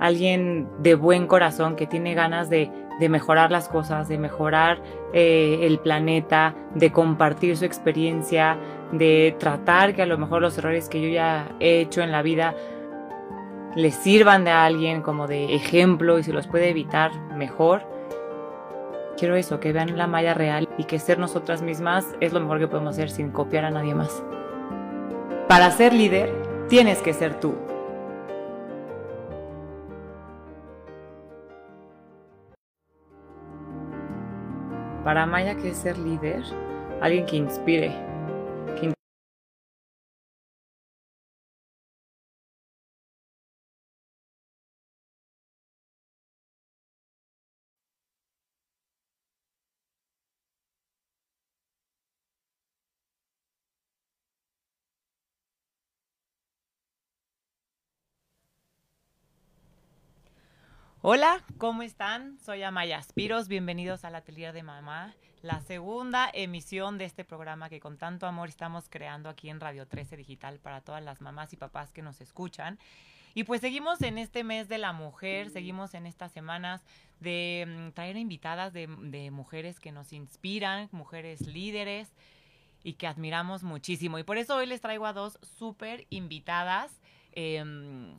alguien de buen corazón que tiene ganas de, mejorar las cosas, de mejorar eh, el planeta, de compartir su experiencia, de tratar que a lo mejor los errores que yo ya he hecho en la vida les sirvan de alguien como de ejemplo y se los puede evitar mejor. Quiero eso, que vean la malla real y que ser nosotras mismas es lo mejor que podemos hacer sin copiar a nadie más. Para ser líder, tienes que ser tú. Para Maya, ¿qué es ser líder? Alguien que inspire, Hola, ¿cómo están? Soy Amaya Aspiros, bienvenidos al Atelier de Mamá, la segunda emisión de este programa que con tanto amor estamos creando aquí en Radio 13 Digital para todas las mamás y papás que nos escuchan. Y pues seguimos en este mes de la mujer, seguimos en estas semanas de mm, traer invitadas de, mujeres que nos inspiran, mujeres líderes y que admiramos muchísimo. Y por eso hoy les traigo a dos súper invitadas. Em,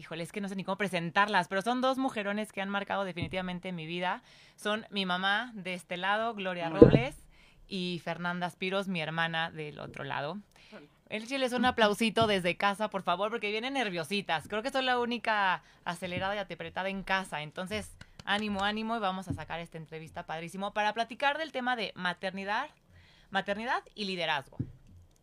híjole, es que no sé ni cómo presentarlas, pero son dos mujerones que han marcado definitivamente mi vida. Son mi mamá de este lado, Gloria Robles, y Fernanda Spiros, mi hermana del otro lado. El les un aplausito desde casa, por favor, porque vienen nerviositas. Creo que soy la única acelerada y apretada en casa. Entonces, ánimo, ánimo, y vamos a sacar esta entrevista padrísimo para platicar del tema de maternidad, maternidad y liderazgo.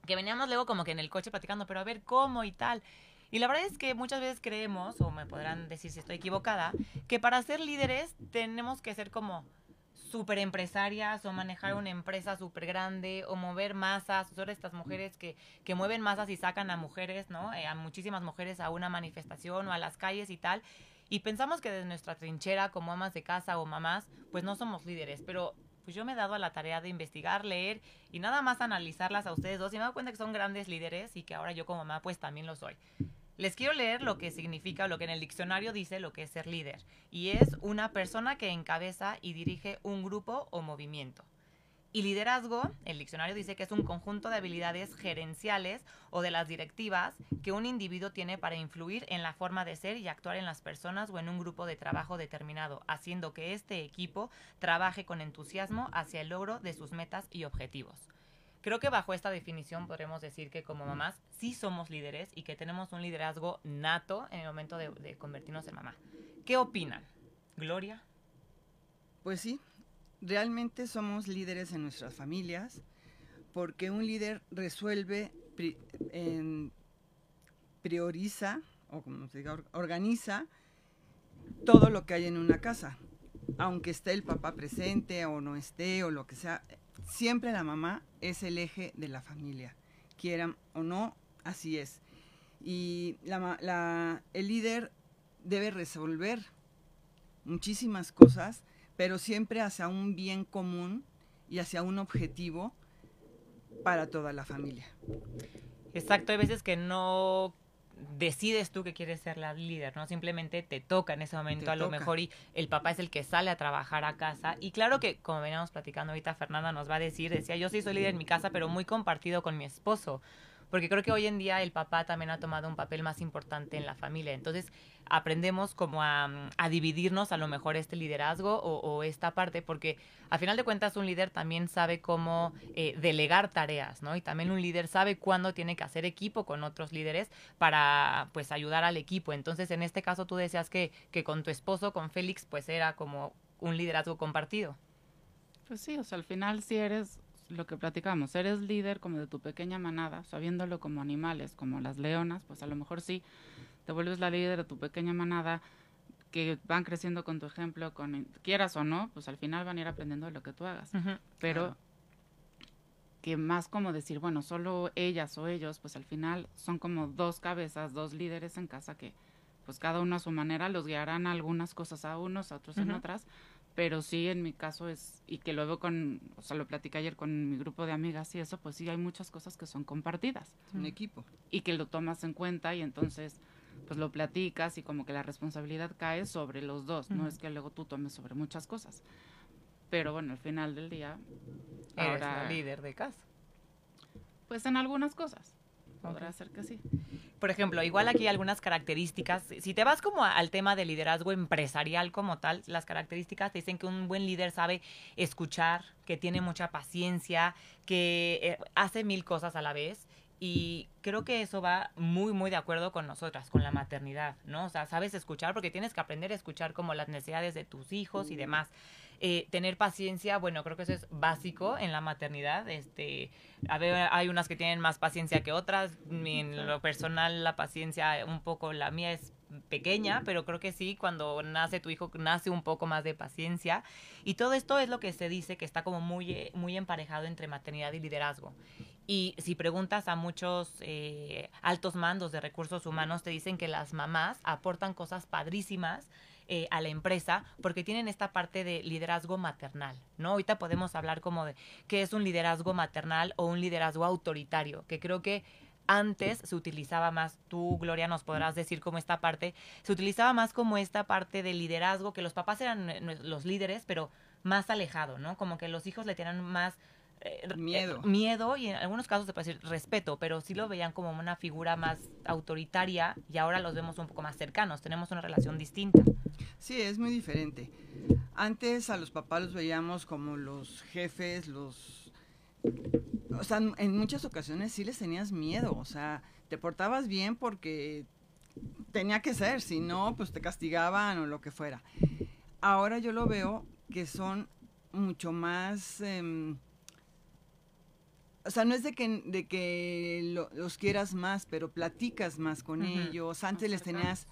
Que veníamos luego como que en el coche platicando, pero a ver cómo y tal. Y la verdad es que muchas veces creemos, o me podrán decir si estoy equivocada, que para ser líderes tenemos que ser como súper empresarias o manejar una empresa súper grande o mover masas, son estas mujeres que, que mueven masas y sacan a mujeres, ¿no? Eh, a muchísimas mujeres a una manifestación o a las calles y tal. Y pensamos que desde nuestra trinchera como amas de casa o mamás, pues no somos líderes, pero pues yo me he dado a la tarea de investigar, leer y nada más analizarlas a ustedes dos y me he dado cuenta que son grandes líderes y que ahora yo como mamá pues también lo soy. Les quiero leer lo que significa, lo que en el diccionario dice lo que es ser líder. Y es una persona que encabeza y dirige un grupo o movimiento. Y liderazgo, el diccionario dice que es un conjunto de habilidades gerenciales o de las directivas que un individuo tiene para influir en la forma de ser y actuar en las personas o en un grupo de trabajo determinado, haciendo que este equipo trabaje con entusiasmo hacia el logro de sus metas y objetivos. Creo que bajo esta definición podremos decir que como mamás sí somos líderes y que tenemos un liderazgo nato en el momento de, convertirnos en mamá. ¿Qué opinan? Gloria. Pues sí, realmente somos líderes en nuestras familias porque un líder resuelve, prioriza, o como se diga, organiza todo lo que hay en una casa. Aunque esté el papá presente o no esté o lo que sea, siempre la mamá es el eje de la familia, quieran o no, así es. Y el líder debe resolver muchísimas cosas, pero siempre hacia un bien común y hacia un objetivo para toda la familia. Exacto, hay veces que no decides tú que quieres ser la líder, ¿no? Simplemente te toca en ese momento a lo mejor y el papá es el que sale a trabajar a casa. Y claro que, como veníamos platicando ahorita, Fernanda nos va a decir, decía, yo sí soy líder en mi casa, pero muy compartido con mi esposo porque creo que hoy en día el papá también ha tomado un papel más importante en la familia. Entonces aprendemos como a, dividirnos a lo mejor este liderazgo o, esta parte, porque a final de cuentas un líder también sabe cómo eh, delegar tareas, ¿no? Y también un líder sabe cuándo tiene que hacer equipo con otros líderes para pues ayudar al equipo. Entonces en este caso tú decías que, que con tu esposo, con Félix, pues era como un liderazgo compartido. Pues sí, o sea, al final si eres lo que platicamos, eres líder como de tu pequeña manada, sabiéndolo como animales, como las leonas, pues a lo mejor sí, te vuelves la líder de tu pequeña manada, que van creciendo con tu ejemplo, con quieras o no, pues al final van a ir aprendiendo de lo que tú hagas. Pero que más como decir, bueno, solo ellas o ellos, pues al final son como dos cabezas, dos líderes en casa que pues cada uno a su manera los guiarán algunas cosas a unos, a otros en otras, pero sí en mi caso es, y que veo con, o sea, lo platicé ayer con mi grupo de amigas y eso, pues sí hay muchas cosas que son compartidas. Un equipo. Y que lo tomas en cuenta y entonces pues lo platicas y como que la responsabilidad cae sobre los dos, no es que luego tú tomes sobre muchas cosas. Pero bueno, al final del día, Eres ahora, la líder de casa. Pues en algunas cosas. Podrá ser que sí. Por ejemplo, igual aquí hay algunas características. Si te vas como al tema de liderazgo empresarial como tal, las características te dicen que un buen líder sabe escuchar, que tiene mucha paciencia, que eh, hace mil cosas a la vez. Y creo que eso va muy, muy de acuerdo con nosotras, con la maternidad, ¿no? O sea, sabes escuchar porque tienes que aprender a escuchar como las necesidades de tus hijos y demás. Eh, tener paciencia, bueno, creo que eso es básico en la maternidad. Este, a ver, hay unas que tienen más paciencia que otras. En lo personal, la paciencia, un poco la mía es pequeña, pero creo que sí, cuando nace tu hijo, nace un poco más de paciencia. Y todo esto es lo que se dice que está como muy, muy emparejado entre maternidad y liderazgo. Y si preguntas a muchos eh, altos mandos de recursos humanos, te dicen que las mamás aportan cosas padrísimas eh, a la empresa porque tienen esta parte de liderazgo maternal, ¿no? Ahorita podemos hablar como de qué es un liderazgo maternal o un liderazgo autoritario, que creo que antes se utilizaba más, tú Gloria nos podrás decir cómo esta parte, se utilizaba más como esta parte de liderazgo, que los papás eran los líderes, pero más alejado, ¿no? Como que los hijos le tenían más eh, miedo. miedo y en algunos casos se puede decir respeto, pero sí lo veían como una figura más autoritaria y ahora los vemos un poco más cercanos, tenemos una relación distinta. Sí, es muy diferente. Antes a los papás los veíamos como los jefes, los... O sea, en muchas ocasiones sí les tenías miedo, o sea, te portabas bien porque tenía que ser, si no, pues te castigaban o lo que fuera. Ahora yo lo veo que son mucho más... Em, o sea, no es de que, de que los quieras más, pero platicas más con ellos. Antes les tenías...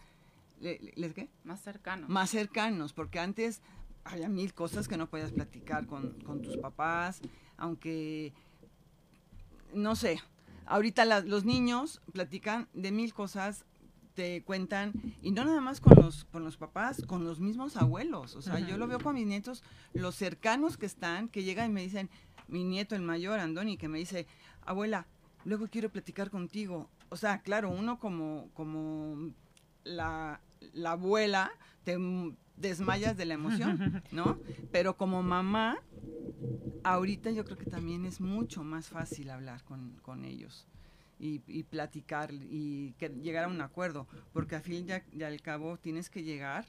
¿Les qué? Más cercanos. Más cercanos, porque antes había mil cosas que no podías platicar con, con tus papás, aunque, no sé, ahorita los niños platican de mil cosas, te cuentan, y no nada más con los, con los papás, con los mismos abuelos. O sea, yo lo veo con mis nietos, los cercanos que están, que llegan y me dicen, mi nieto, el mayor, Andoni, que me dice, abuela, luego quiero platicar contigo. O sea, claro, uno como, como la, la abuela, te desmayas de la emoción, ¿no? Pero como mamá, ahorita yo creo que también es mucho más fácil hablar con, con ellos. Y, y, platicar y que, llegar a un acuerdo, porque al fin y al cabo tienes que llegar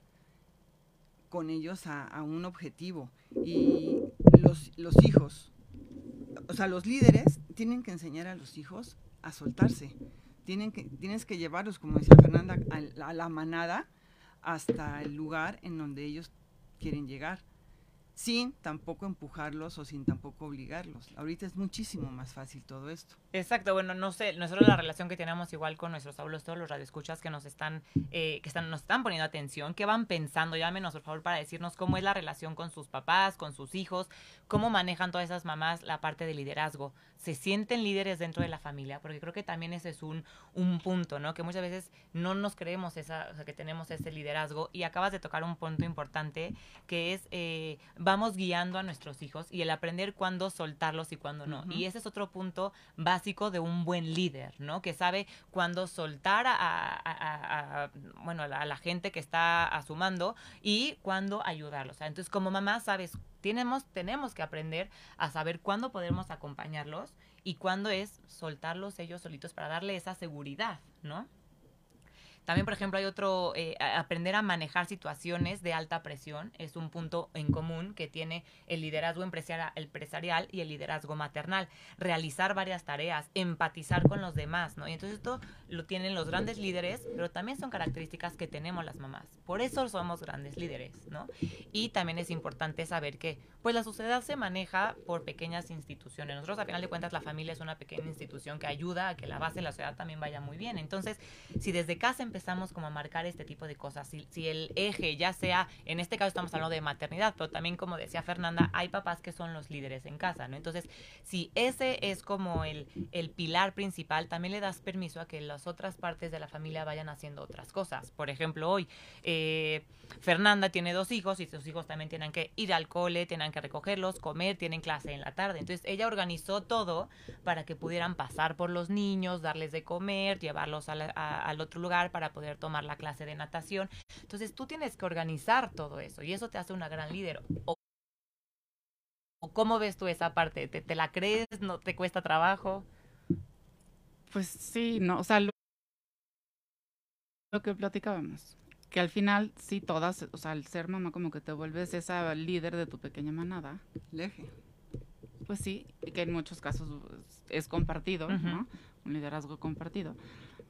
con ellos a, a un objetivo. Y los, los hijos, o sea, los líderes tienen que enseñar a los hijos a soltarse. Tienen que, tienes que llevarlos, como decía Fernanda, a la manada hasta el lugar en donde ellos quieren llegar sin tampoco empujarlos o sin tampoco obligarlos. Ahorita es muchísimo más fácil todo esto. Exacto, bueno, no sé, nosotros la relación que tenemos igual con nuestros abuelos, todos los radioescuchas que nos están, eh, que están, nos están poniendo atención, que van pensando, llámenos por favor para decirnos cómo es la relación con sus papás, con sus hijos, cómo manejan todas esas mamás la parte de liderazgo. Se sienten líderes dentro de la familia, porque creo que también ese es un, un punto, ¿no? Que muchas veces no nos creemos esa, o sea, que tenemos ese liderazgo y acabas de tocar un punto importante que es eh, vamos guiando a nuestros hijos y el aprender cuándo soltarlos y cuándo no. Y ese es otro punto básico de un buen líder, ¿no? Que sabe cuándo soltar a, bueno, a la, gente que está a su mando y cuándo ayudarlos. Entonces, como mamá, sabes, tenemos, tenemos que aprender a saber cuándo podemos acompañarlos y cuándo es soltarlos ellos solitos para darle esa seguridad, ¿no? También, por ejemplo, hay otro, eh, aprender a manejar situaciones de alta presión es un punto en común que tiene el liderazgo empresarial y el liderazgo maternal. Realizar varias tareas, empatizar con los demás, ¿no? Y entonces esto lo tienen los grandes líderes, pero también son características que tenemos las mamás. Por eso somos grandes líderes, ¿no? Y también es importante saber que, pues la sociedad se maneja por pequeñas instituciones. Nosotros, a final de cuentas, la familia es una pequeña institución que ayuda a que la base de la sociedad también vaya muy bien. Entonces, si desde casa empezamos como a marcar este tipo de cosas. Si, el eje ya sea, en este caso estamos hablando de maternidad, pero también como decía Fernanda, hay papás que son los líderes en casa, ¿no? Entonces, si ese es como el, el pilar principal, también le das permiso a que las otras partes de la familia vayan haciendo otras cosas. Por ejemplo, hoy eh, Fernanda tiene dos hijos y sus hijos también tienen que ir al cole, tienen que recogerlos, comer, tienen clase en la tarde. Entonces, ella organizó todo para que pudieran pasar por los niños, darles de comer, llevarlos al otro lugar para para poder tomar la clase de natación. Entonces tú tienes que organizar todo eso y eso te hace una gran líder. O, ¿Cómo ves tú esa parte? ¿Te, ¿Te, la crees? ¿No te cuesta trabajo? Pues sí, no, o sea, lo, lo que platicábamos que al final sí todas, o sea, al ser mamá como que te vuelves esa líder de tu pequeña manada. Leje. Pues sí, que en muchos casos es compartido, ¿no? Un liderazgo compartido.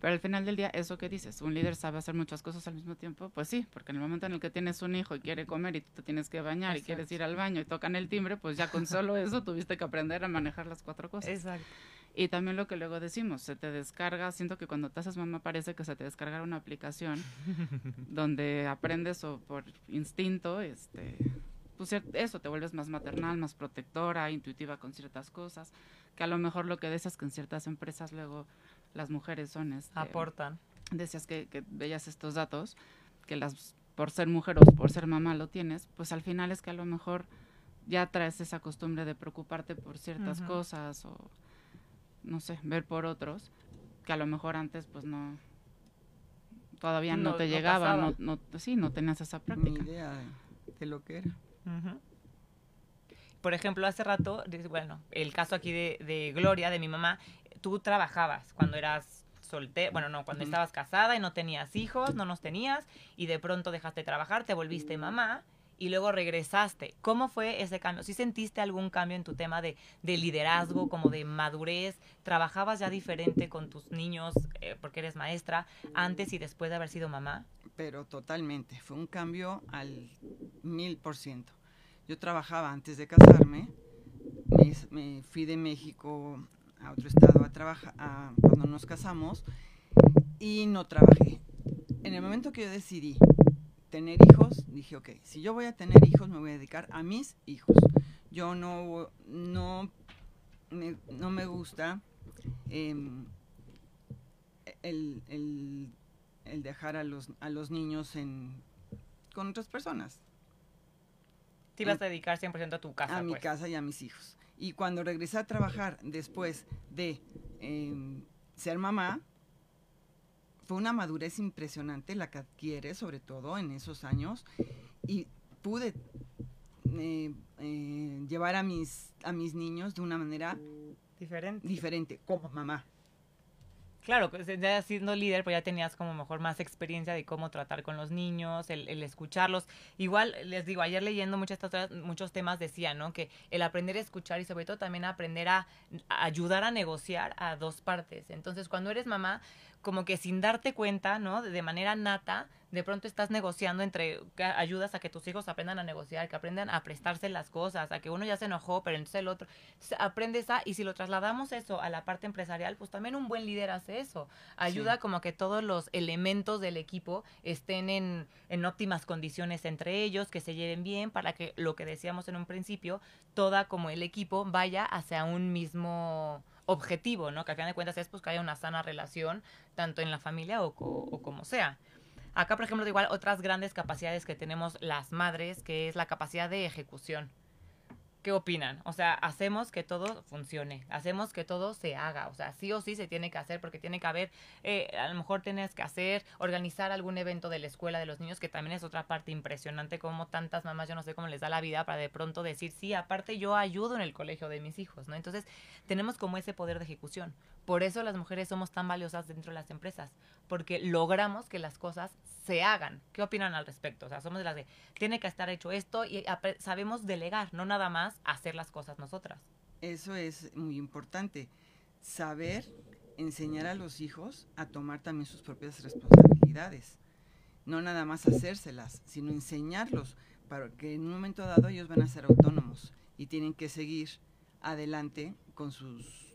Pero al final del día, eso que dices, un líder sabe hacer muchas cosas al mismo tiempo, pues sí, porque en el momento en el que tienes un hijo y quiere comer y tú te tienes que bañar y quieres ir al baño y tocan el timbre, pues ya con solo eso tuviste que aprender a manejar las cuatro cosas. Exacto. Y también lo que luego decimos, se te descarga, siento que cuando te haces mamá parece que se te descarga una aplicación donde aprendes o por instinto, este, pues eso, te vuelves más maternal, más protectora, intuitiva con ciertas cosas, que a lo mejor lo que decías que en ciertas empresas luego las mujeres son... Este, Aportan. Decías que, que veías estos datos, que las por ser mujer o por ser mamá lo tienes, pues al final es que a lo mejor ya traes esa costumbre de preocuparte por ciertas cosas o no sé, ver por otros, que a lo mejor antes pues no, todavía no, te llegaba, no, no, sí, no tenías esa práctica. Ni idea de, lo que era. Por ejemplo, hace rato, bueno, el caso aquí de, de Gloria, de mi mamá, tú trabajabas cuando eras soltera, bueno, no, cuando estabas casada y no tenías hijos, no nos tenías, y de pronto dejaste de trabajar, te volviste mamá, y luego regresaste. ¿Cómo fue ese cambio? ¿Sí sentiste algún cambio en tu tema de, liderazgo, como de madurez? ¿Trabajabas ya diferente con tus niños eh, porque eres maestra antes y después de haber sido mamá? Pero totalmente, fue un cambio al mil por ciento. Yo trabajaba antes de casarme, me, fui de México a otro estado a trabajar cuando nos casamos y no trabajé. En el momento que yo decidí tener hijos, dije, ok, si yo voy a tener hijos, me voy a dedicar a mis hijos. Yo no, no, me, no me gusta em, el, el, el, dejar a los, a los niños en, con otras personas. Te ibas a dedicar 100% a tu casa. A mi pues. casa y a mis hijos. Y cuando regresé a trabajar después de em, ser mamá, fue una madurez impresionante la que adquiere, sobre todo en esos años, y pude eh, eh, llevar a mis, a mis niños de una manera diferente, diferente como mamá. Claro, pues ya siendo líder, pues ya tenías como mejor más experiencia de cómo tratar con los niños, el, escucharlos. Igual, les digo, ayer leyendo muchas, muchos temas decía, ¿no? Que el aprender a escuchar y sobre todo también aprender a ayudar a negociar a dos partes. Entonces, cuando eres mamá, como que sin darte cuenta, ¿no? De manera nata, de pronto estás negociando entre ayudas a que tus hijos aprendan a negociar, que aprendan a prestarse las cosas, a que uno ya se enojó, pero entonces el otro aprendes a y si lo trasladamos eso a la parte empresarial, pues también un buen líder hace eso. Ayuda como que todos los elementos del equipo estén en, en óptimas condiciones entre ellos, que se lleven bien para que lo que decíamos en un principio, toda como el equipo vaya hacia un mismo objetivo, ¿no? Que al final de cuentas es pues que haya una sana relación, tanto en la familia o, o como sea. Acá, por ejemplo, igual otras grandes capacidades que tenemos las madres, que es la capacidad de ejecución. ¿Qué opinan? O sea, hacemos que todo funcione, hacemos que todo se haga, o sea, sí o sí se tiene que hacer porque tiene que haber, eh, a lo mejor tienes que hacer, organizar algún evento de la escuela de los niños, que también es otra parte impresionante, como tantas mamás, yo no sé cómo les da la vida para de pronto decir, sí, aparte yo ayudo en el colegio de mis hijos, ¿no? Entonces, tenemos como ese poder de ejecución. Por eso las mujeres somos tan valiosas dentro de las empresas, porque logramos que las cosas se hagan. ¿Qué opinan al respecto? O sea, somos de las de, tiene que estar hecho esto y sabemos delegar, no nada más hacer las cosas nosotras. Eso es muy importante. Saber enseñar a los hijos a tomar también sus propias responsabilidades. No nada más hacérselas, sino enseñarlos para que en un momento dado ellos van a ser autónomos y tienen que seguir adelante con sus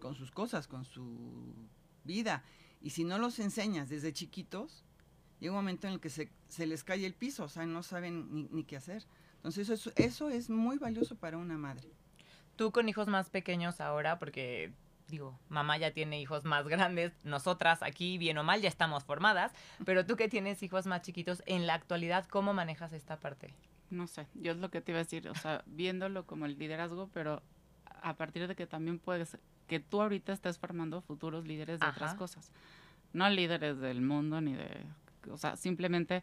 con sus cosas, con su vida. Y si no los enseñas desde chiquitos, llega un momento en el que se, les cae el piso, o sea, no saben ni, qué hacer. Entonces eso, eso es muy valioso para una madre. Tú con hijos más pequeños ahora, porque digo, mamá ya tiene hijos más grandes, nosotras aquí, bien o mal, ya estamos formadas, pero tú que tienes hijos más chiquitos, en la actualidad, ¿cómo manejas esta parte? No sé, yo es lo que te iba a decir, o sea, viéndolo como el liderazgo, pero a partir de que también puedes que tú ahorita estás formando futuros líderes de otras cosas. no líderes del mundo ni de, o sea, simplemente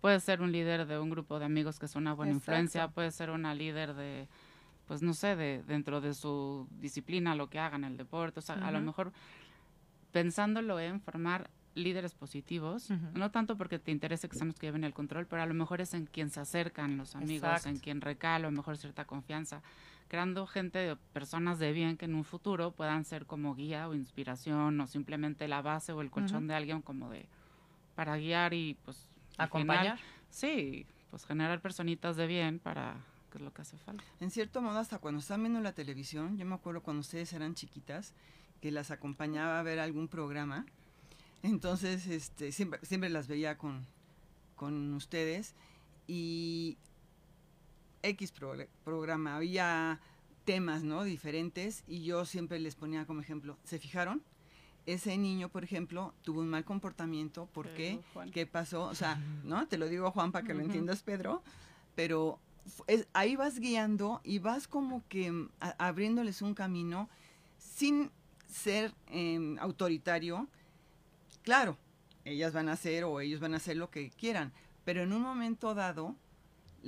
puede ser un líder de un grupo de amigos que es una buena influencia, puede ser una líder de, pues no sé, de dentro de su disciplina, lo que hagan, el deporte, o sea, a lo mejor pensándolo en formar líderes positivos, no tanto porque te interese que seamos que lleven el control, pero a lo mejor es en quien se acercan los amigos, en quien recae a lo mejor cierta confianza, creando gente, personas de bien que en un futuro puedan ser como guía o inspiración o simplemente la base o el colchón de alguien como de para guiar y pues acompañar. sí, pues generar personitas de bien para que es lo que hace falta. En cierto modo, hasta cuando están viendo la televisión, yo me acuerdo cuando ustedes eran chiquitas, que las acompañaba a ver algún programa entonces, este, siempre, siempre las veía con, con ustedes y X programa, había temas, ¿no? Diferentes y yo siempre les ponía como ejemplo, ¿se fijaron? Ese niño, por ejemplo, tuvo un mal comportamiento, ¿por qué? ¿Qué pasó? O sea, ¿no? Te lo digo, Juan, para que lo entiendas, Pedro, pero ahí vas guiando y vas como que abriéndoles un camino sin ser em, autoritario, Claro, ellas van a hacer o ellos van a hacer lo que quieran, pero en un momento dado,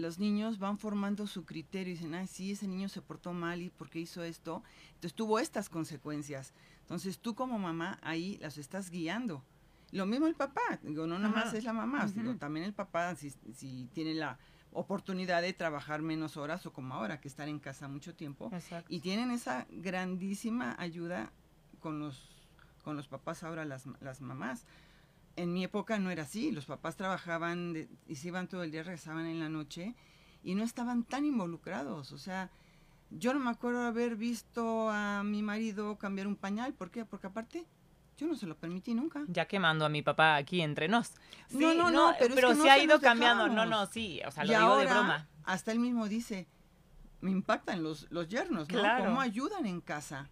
los niños van formando su criterio y dicen, ay, sí, ese niño se portó mal y por qué hizo esto. Entonces tuvo estas consecuencias. Entonces tú como mamá ahí las estás guiando. Lo mismo el papá, digo, no nada más es la mamá, también el papá si, si, tiene la oportunidad de trabajar menos horas o como ahora, que estar en casa mucho tiempo. Y tienen esa grandísima ayuda con los con los papás ahora las, las mamás. En mi época no era así, los papás trabajaban y se iban todo el día, regresaban en la noche y no estaban tan involucrados. O sea, yo no me acuerdo haber visto a mi marido cambiar un pañal. ¿Por qué? Porque aparte yo no se lo permití nunca. Ya quemando a mi papá aquí entre nos. no, no, no, pero, se ha ido cambiando. No, no, sí, o sea, lo digo de broma. Hasta él mismo dice, me impactan los, los yernos, ¿no? ¿Cómo ayudan en casa?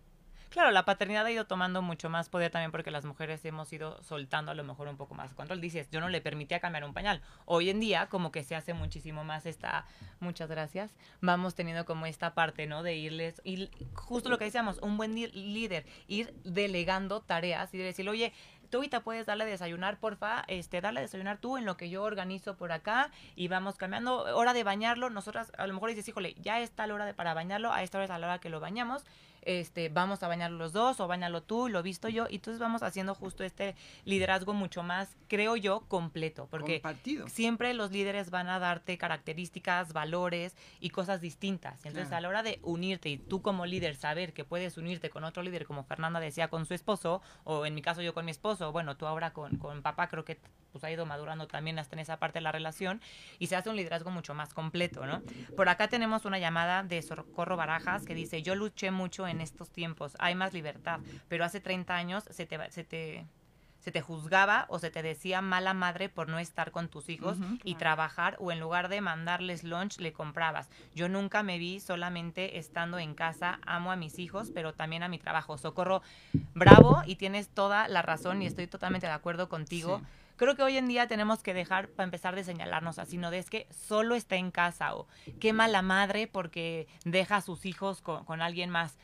Claro, la paternidad ha ido tomando mucho más poder también porque las mujeres hemos ido soltando a lo mejor un poco más control. Dices, yo no le permitía cambiar un pañal. Hoy en día como que se hace muchísimo más esta, muchas gracias, vamos teniendo como esta parte, ¿no? De irles, y justo lo que decíamos, un buen líder, ir delegando tareas y decir, oye, tú ahorita puedes darle a desayunar, porfa, este, darle a desayunar tú en lo que yo organizo por acá y vamos cambiando. Hora de bañarlo, nosotras a lo mejor dices, híjole, ya está la hora de, para bañarlo, a esta hora es a la hora que lo bañamos este, vamos a bañar los dos o bañalo tú, lo visto yo, y entonces vamos haciendo justo este liderazgo mucho más, creo yo, completo, porque siempre los líderes van a darte características, valores y cosas distintas. Entonces, a la hora de unirte y tú como líder saber que puedes unirte con otro líder, como Fernanda decía, con su esposo, o en mi caso yo con mi esposo, bueno, tú ahora con, con papá creo que pues ha ido madurando también hasta en esa parte de la relación y se hace un liderazgo mucho más completo, ¿no? Por acá tenemos una llamada de Socorro Barajas que dice, yo luché mucho en estos tiempos, hay más libertad, pero hace 30 años se te, se te, se te juzgaba o se te decía mala madre por no estar con tus hijos y trabajar o en lugar de mandarles lunch le comprabas. Yo nunca me vi solamente estando en casa, amo a mis hijos, pero también a mi trabajo. Socorro, bravo y tienes toda la razón y estoy totalmente de acuerdo contigo. Creo que hoy en día tenemos que dejar para empezar de señalarnos así, no de es que solo está en casa o qué mala madre porque deja a sus hijos con, con alguien más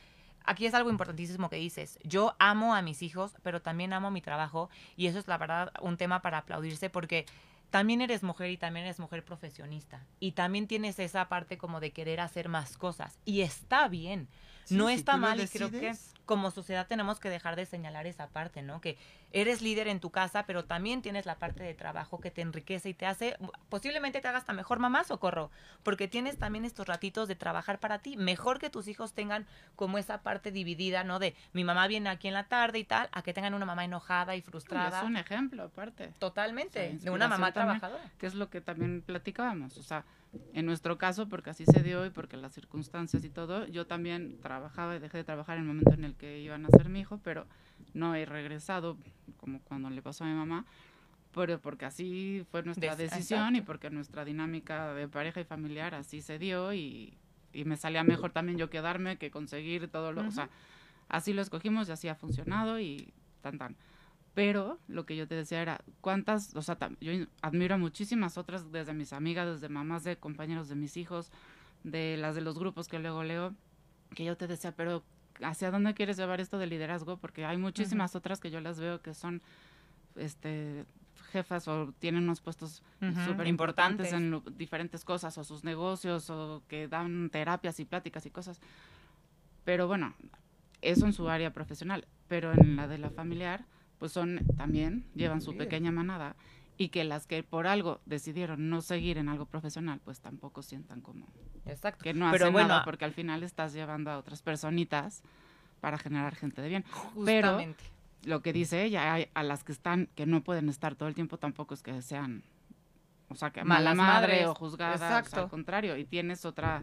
aquí es algo importantísimo que dices. Yo amo a mis hijos, pero también amo mi trabajo y eso es la verdad un tema para aplaudirse porque también eres mujer y también eres mujer profesionista y también tienes esa parte como de querer hacer más cosas y está bien no está mal y creo que como sociedad tenemos que dejar de señalar esa parte, ¿no? Que eres líder en tu casa, pero también tienes la parte de trabajo que te enriquece y te hace, posiblemente te hagas hasta mejor mamá, socorro, porque tienes también estos ratitos de trabajar para ti. Mejor que tus hijos tengan como esa parte dividida, ¿no? De mi mamá viene aquí en la tarde y tal, a que tengan una mamá enojada y frustrada. Es un ejemplo, aparte. Totalmente, de una mamá trabajadora. Que es lo que también platicábamos, o sea, en nuestro caso, porque así se dio y porque las circunstancias y todo, yo también trabajaba y dejé de trabajar en el momento en el que iban a ser mi hijo, pero no he regresado como cuando le pasó a mi mamá, pero porque así fue nuestra decisión y porque nuestra dinámica de pareja y familiar así se dio y, y me salía mejor también yo quedarme que conseguir todo lo, o sea, así lo escogimos y así ha funcionado y tan tan. Pero lo que yo te decía era, ¿cuántas? O sea, yo admiro a muchísimas otras, desde mis amigas, desde mamás de compañeros de mis hijos, de las de los grupos que luego leo, que yo te decía, pero ¿hacia dónde quieres llevar esto de liderazgo? Porque hay muchísimas otras que yo las veo que son este, jefas o tienen unos puestos Ujú, súper importantes. en lo- diferentes cosas o sus negocios o que dan terapias y pláticas y cosas. Pero bueno, eso en su área profesional, pero en la de la familiar, pues son también, llevan su pequeña manada y que las que por algo decidieron no seguir en algo profesional, pues tampoco sientan como Exacto. que no Pero hacen bueno, nada porque al final estás llevando a otras personitas para generar gente de bien. Pero Justamente. lo que dice ella, hay a las que están, que no pueden estar todo el tiempo, tampoco es que sean, o sea, que mala Malas madre madres. o juzgadas, o sea, al contrario, y tienes otra,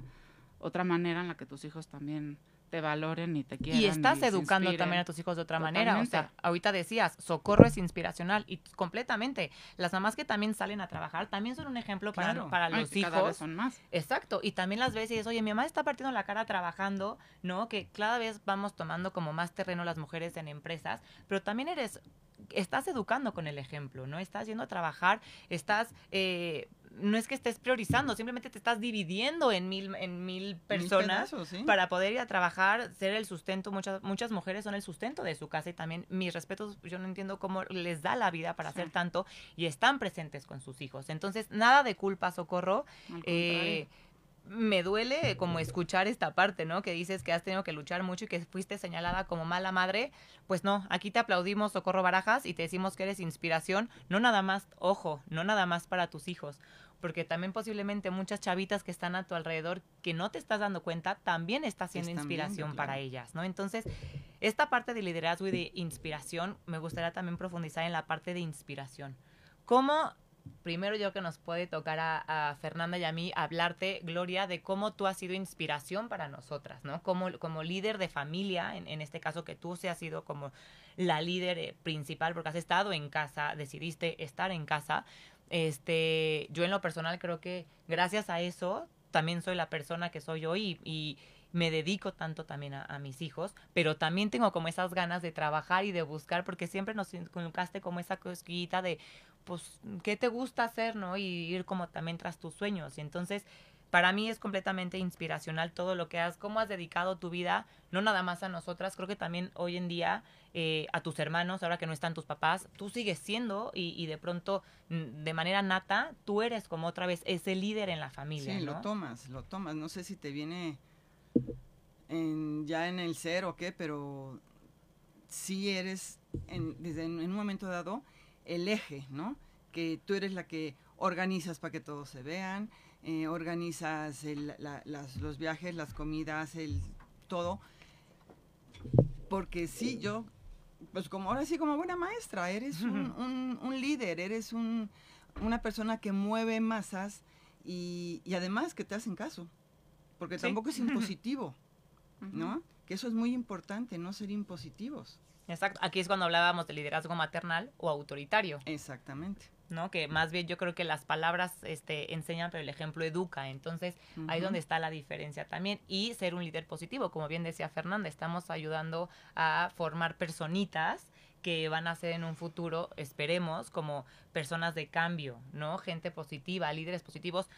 otra manera en la que tus hijos también te valoren y te quieran. Y estás educando también a tus hijos de otra manera. O sea, ahorita decías, socorro es inspiracional y completamente. Las mamás que también salen a trabajar también son un ejemplo para, Claro. para Ay, los que cada vez hijos. son más. Exacto, y también las veces oye, mi mamá está partiendo la cara trabajando, ¿no? Que cada vez vamos tomando como más terreno las mujeres en empresas, pero también eres, estás educando con el ejemplo, ¿no? Estás yendo a trabajar, estás, eh, no es que estés priorizando, simplemente te estás dividiendo en mil, en mil personas pedazos, ¿sí? para poder ir a trabajar, ser el sustento, muchas, muchas mujeres son el sustento de su casa y también mis respetos, yo no entiendo cómo les da la vida para Sí. hacer tanto y están presentes con sus hijos. Entonces, nada de culpa, socorro. Al me duele como escuchar esta parte, ¿no? Que dices que has tenido que luchar mucho y que fuiste señalada como mala madre. Pues no, aquí te aplaudimos, Socorro Barajas, y te decimos que eres inspiración, no nada más, ojo, no nada más para tus hijos, porque también posiblemente muchas chavitas que están a tu alrededor que no te estás dando cuenta, también está siendo Están inspiración viendo, para claro. ellas, ¿no? Entonces, esta parte de liderazgo y de inspiración, me gustaría también profundizar en la parte de inspiración. ¿Cómo primero yo que nos puede tocar a, a Fernanda y a mí hablarte, Gloria, de cómo tú has sido inspiración para nosotras, ¿no? Como, como líder de familia, en, en este caso que tú se has sido como la líder eh, principal porque has estado en casa, decidiste estar en casa. Este, yo en lo personal creo que gracias a eso también soy la persona que soy hoy y, me dedico tanto también a, a mis hijos, pero también tengo como esas ganas de trabajar y de buscar porque siempre nos inculcaste como esa cosquillita de pues, ¿qué te gusta hacer, no? Y ir como también tras tus sueños. Y entonces, para mí es completamente inspiracional todo lo que has, cómo has dedicado tu vida, no nada más a nosotras, creo que también hoy en día eh, a tus hermanos, ahora que no están tus papás, tú sigues siendo y, y de pronto, de manera nata, tú eres como otra vez ese líder en la familia, Sí, ¿no? lo tomas, lo tomas. No sé si te viene en- ya en el ser o qué, pero sí eres, en, desde en un momento dado, el eje, ¿no? Que tú eres la que organizas para que todos se vean, eh, organizas el- la- las- los viajes, las comidas, el todo. Porque sí, yo, pues como ahora sí, como buena maestra, eres un, un- un líder, eres un, una persona que mueve masas y, y además que te hacen caso. Porque Sí. tampoco es impositivo. ¿no? Que eso es muy importante, no ser impositivos. Exacto. Aquí es cuando hablábamos de liderazgo maternal o autoritario. Exactamente. ¿no? Que más bien yo creo que las palabras este, enseñan, pero el ejemplo educa. Entonces, ahí Ujú. donde está la diferencia también. Y ser un líder positivo, como bien decía Fernanda, estamos ayudando a formar personitas que van a ser en un futuro, esperemos, como personas de cambio, ¿no? Gente positiva, líderes positivos.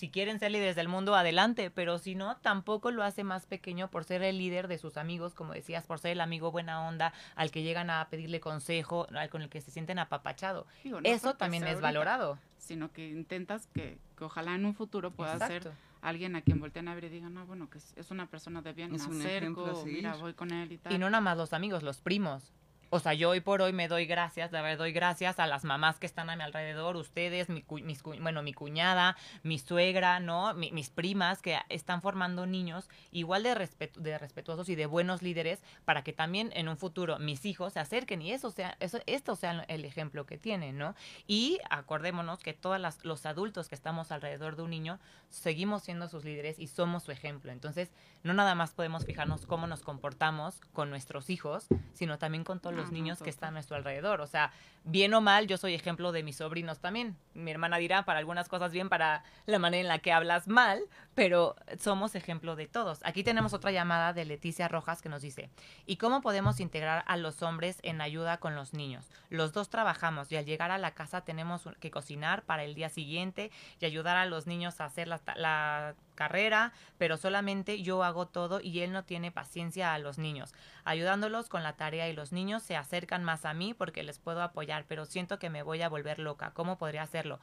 Si quieren ser líderes del mundo, adelante, pero si no, tampoco lo hace más pequeño por ser el líder de sus amigos, como decías, por ser el amigo buena onda, al que llegan a pedirle consejo, al con el que se sienten apapachado. Digo, no Eso también es ahorita, valorado. Sino que intentas que, que ojalá en un futuro pueda Exacto. ser alguien a quien volteen a ver y digan, no, bueno, que es, es una persona de bien, Es me un ejemplo mira, voy con él y tal. Y no nada más los amigos, los primos. O sea, yo hoy por hoy me doy gracias, de verdad doy gracias a las mamás que están a mi alrededor, ustedes, mi, cu- mis, cu- bueno, mi cuñada, mi suegra, ¿no? Mi- mis primas que están formando niños igual de, respetu- de respetuosos y de buenos líderes para que también en un futuro mis hijos se acerquen y eso sea, eso, esto sea el ejemplo que tienen, ¿no? Y acordémonos que todos los adultos que estamos alrededor de un niño seguimos siendo sus líderes y somos su ejemplo. Entonces, no nada más podemos fijarnos cómo nos comportamos con nuestros hijos, sino también con todos No, los niños que están a nuestro alrededor. O sea, bien o mal, yo soy ejemplo de mis sobrinos también. Mi hermana dirá para algunas cosas bien, para la manera en la que hablas mal, pero somos ejemplo de todos. Aquí tenemos otra llamada de Leticia Rojas que nos dice, ¿y cómo podemos integrar a los hombres en ayuda con los niños? Los dos trabajamos y al llegar a la casa tenemos que cocinar para el día siguiente y ayudar a los niños a hacer la, la carrera, pero solamente yo hago todo y él no tiene paciencia a los niños. Ayudándolos con la tarea y los niños se acercan más a mí porque les puedo apoyar, pero siento que me voy a volver loca. ¿Cómo podría hacerlo?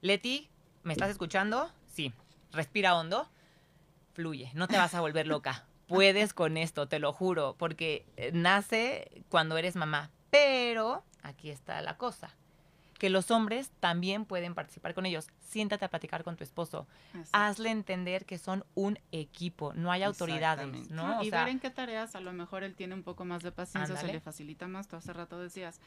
Leti, ¿me estás escuchando? Sí. Respira hondo. Fluye, no te vas a volver loca. Puedes con esto, te lo juro, porque eh, nace cuando eres mamá. Pero aquí está la cosa que los hombres también pueden participar con ellos. Siéntate a platicar con tu esposo. Hazle entender que son un equipo, no hay autoridades, ¿no? y ver en qué tareas a lo mejor él tiene un poco más de paciencia, se le facilita más. Tú hace rato decías,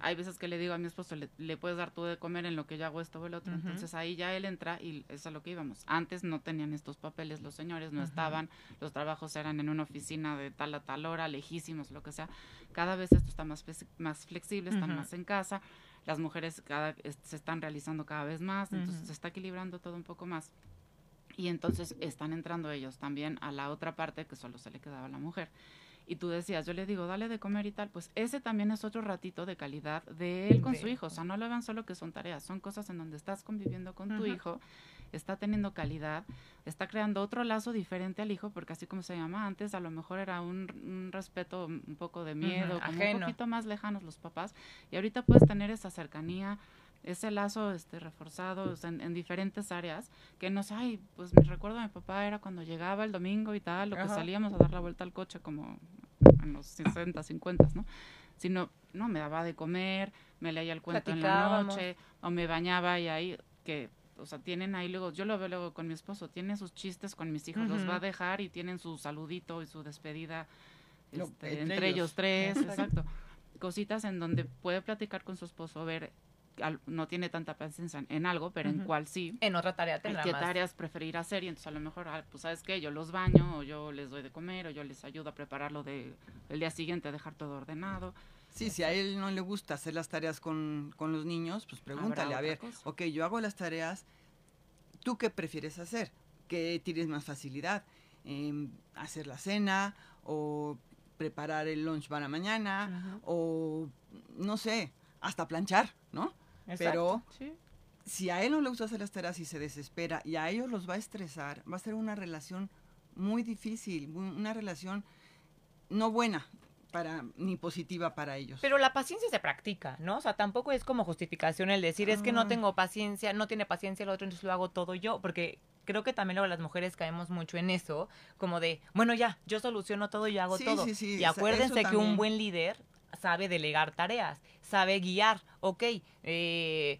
hay veces que le digo a mi esposo, le, puedes dar tú de comer en lo que yo hago esto o el otro. Entonces ahí ya él entra y es a lo que íbamos. Antes no tenían estos papeles los señores, no estaban, los trabajos eran en una oficina de tal a tal hora, lejísimos, lo que sea. Cada vez esto está más, más flexible, están más en casa. Las mujeres cada, se están realizando cada vez más, entonces se está equilibrando todo un poco más. Y entonces están entrando ellos también a la otra parte que solo se le quedaba a la mujer. Y tú decías, yo le digo, dale de comer y tal, pues ese también es otro ratito de calidad de él con su hijo. O sea, no lo vean solo que son tareas, son cosas en donde estás conviviendo con tu hijo, está teniendo calidad, está creando otro lazo diferente al hijo, porque así como se llama antes, a lo mejor era un, respeto, un poco de miedo, como un poquito más lejanos los papás, y ahorita puedes tener esa cercanía, ese lazo este reforzado en, diferentes áreas que no sé, ay, pues me recuerdo a mi papá era cuando llegaba el domingo y tal, o que salíamos a dar la vuelta al coche como en los 60, 50, ¿no? Sino, no, me daba de comer, me leía el cuento en la noche, o me bañaba y ahí, que, o sea, tienen ahí luego, yo lo veo luego con mi esposo, tiene sus chistes con mis hijos, los va a dejar y tienen su saludito y su despedida este, entre, ellos, tres, exacto. Cositas en donde puede platicar con su esposo, ver no tiene tanta paciencia en algo, pero en cuál sí. En otra tarea tendrá ¿Qué tareas preferir hacer? Y entonces a lo mejor, ah, pues sabes qué, yo los baño, o yo les doy de comer, o yo les ayudo a prepararlo de, el día siguiente, a dejar todo ordenado. Sí, si a él no le gusta hacer las tareas con, con los niños, pues pregúntale, a ver, ok, yo hago las tareas, ¿tú qué prefieres hacer? ¿Qué tienes más facilidad? Em, ¿Hacer la cena? ¿O preparar el lunch para mañana? ¿O no sé, hasta planchar, ¿no? Pero si a él no le gusta hacer las tareas y se desespera y a ellos los va a estresar, va a ser una relación muy difícil, una relación no buena para ni positiva para ellos. Pero la paciencia se practica, ¿no? O sea, tampoco es como justificación el decir, es que no ah. tengo paciencia, no tiene paciencia el otro, entonces lo hago todo yo, porque creo que también luego las mujeres caemos mucho en eso, como de, bueno, ya, yo soluciono todo, y hago todo. y acuérdense que un buen líder sabe delegar tareas, sabe guiar. Ok, eh,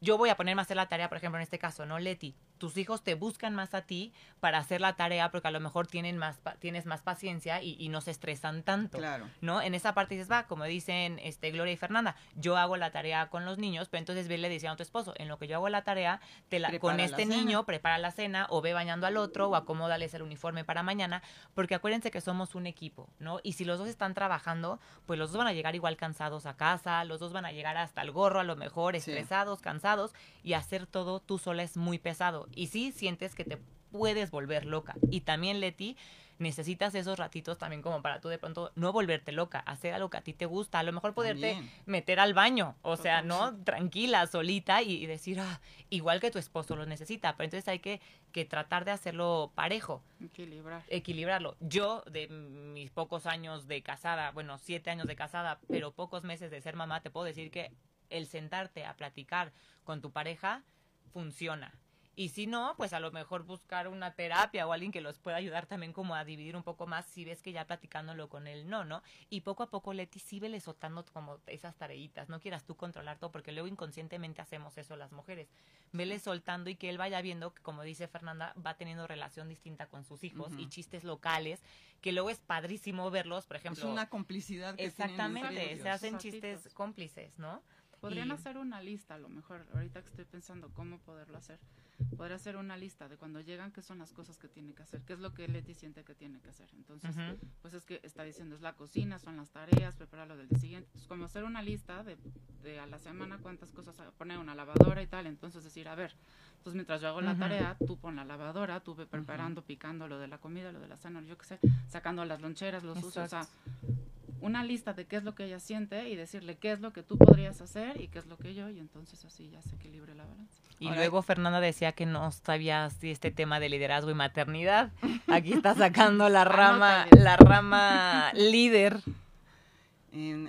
yo voy a ponerme a hacer la tarea, por ejemplo, en este caso, ¿no, Leti? Tus hijos te buscan más a ti para hacer la tarea porque a lo mejor tienen más tienes más paciencia y, no se estresan tanto. Claro. ¿No? En esa parte dices, va, como dicen este Gloria y Fernanda, yo hago la tarea con los niños, pero entonces ve le diciendo a tu esposo, en lo que yo hago la tarea, te la, con este niño prepara la cena o ve bañando al otro o acomódales el uniforme para mañana, porque acuérdense que somos un equipo, ¿no? Y si los dos están trabajando, pues los dos van a llegar igual cansados a casa, los dos van a llegar hasta el gorro a lo mejor, estresados, cansados, y hacer todo tú sola es muy pesado y sí sientes que te puedes volver loca. Y también, Leti, necesitas esos ratitos también como para tú de pronto no volverte loca, hacer algo que a ti te gusta, a lo mejor poderte meter al baño, o sea, ¿no? Tranquila, solita y, decir, ah, igual que tu esposo lo necesita, pero entonces hay que, que tratar de hacerlo parejo. Equilibrar. Equilibrarlo. Yo, de mis pocos años de casada, bueno, siete años de casada, pero pocos meses de ser mamá, te puedo decir que el sentarte a platicar con tu pareja funciona y si no, pues a lo mejor buscar una terapia o alguien que los pueda ayudar también como a dividir un poco más si ves que ya platicándolo con él no, ¿no? Y poco a poco, Leti, sí vele soltando como esas tareitas. No quieras tú controlar todo porque luego inconscientemente hacemos eso las mujeres. Vele soltando y que él vaya viendo que, como dice Fernanda, va teniendo relación distinta con sus hijos y chistes locales, que luego es padrísimo verlos, por ejemplo. Es una complicidad. Que exactamente, se hacen chistes cómplices, ¿no? Podrían hacer una lista, a lo mejor, ahorita que estoy pensando cómo poderlo hacer. Podría hacer una lista de cuando llegan qué son las cosas que tiene que hacer, qué es lo que Leti siente que tiene que hacer. Entonces, pues es que está diciendo, es la cocina, son las tareas, prepararlo del día siguiente. Entonces, como hacer una lista de, de a la semana cuántas cosas, poner una lavadora y tal. Entonces, decir, a ver, pues mientras yo hago la tarea, tú pon la lavadora, tú ve preparando, picando lo de la comida, lo de la cena, yo qué sé, sacando las loncheras, los usos, o sea, una lista de qué es lo que ella siente y decirle qué es lo que tú podrías hacer y qué es lo que yo, y entonces así ya se equilibre la balanza. Y luego Fernanda decía que no sabía si este tema de liderazgo y maternidad. Aquí está sacando la rama, la rama líder.